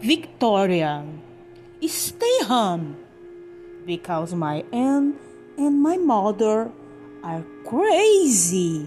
Victoria, stay home because my aunt and my mother are crazy.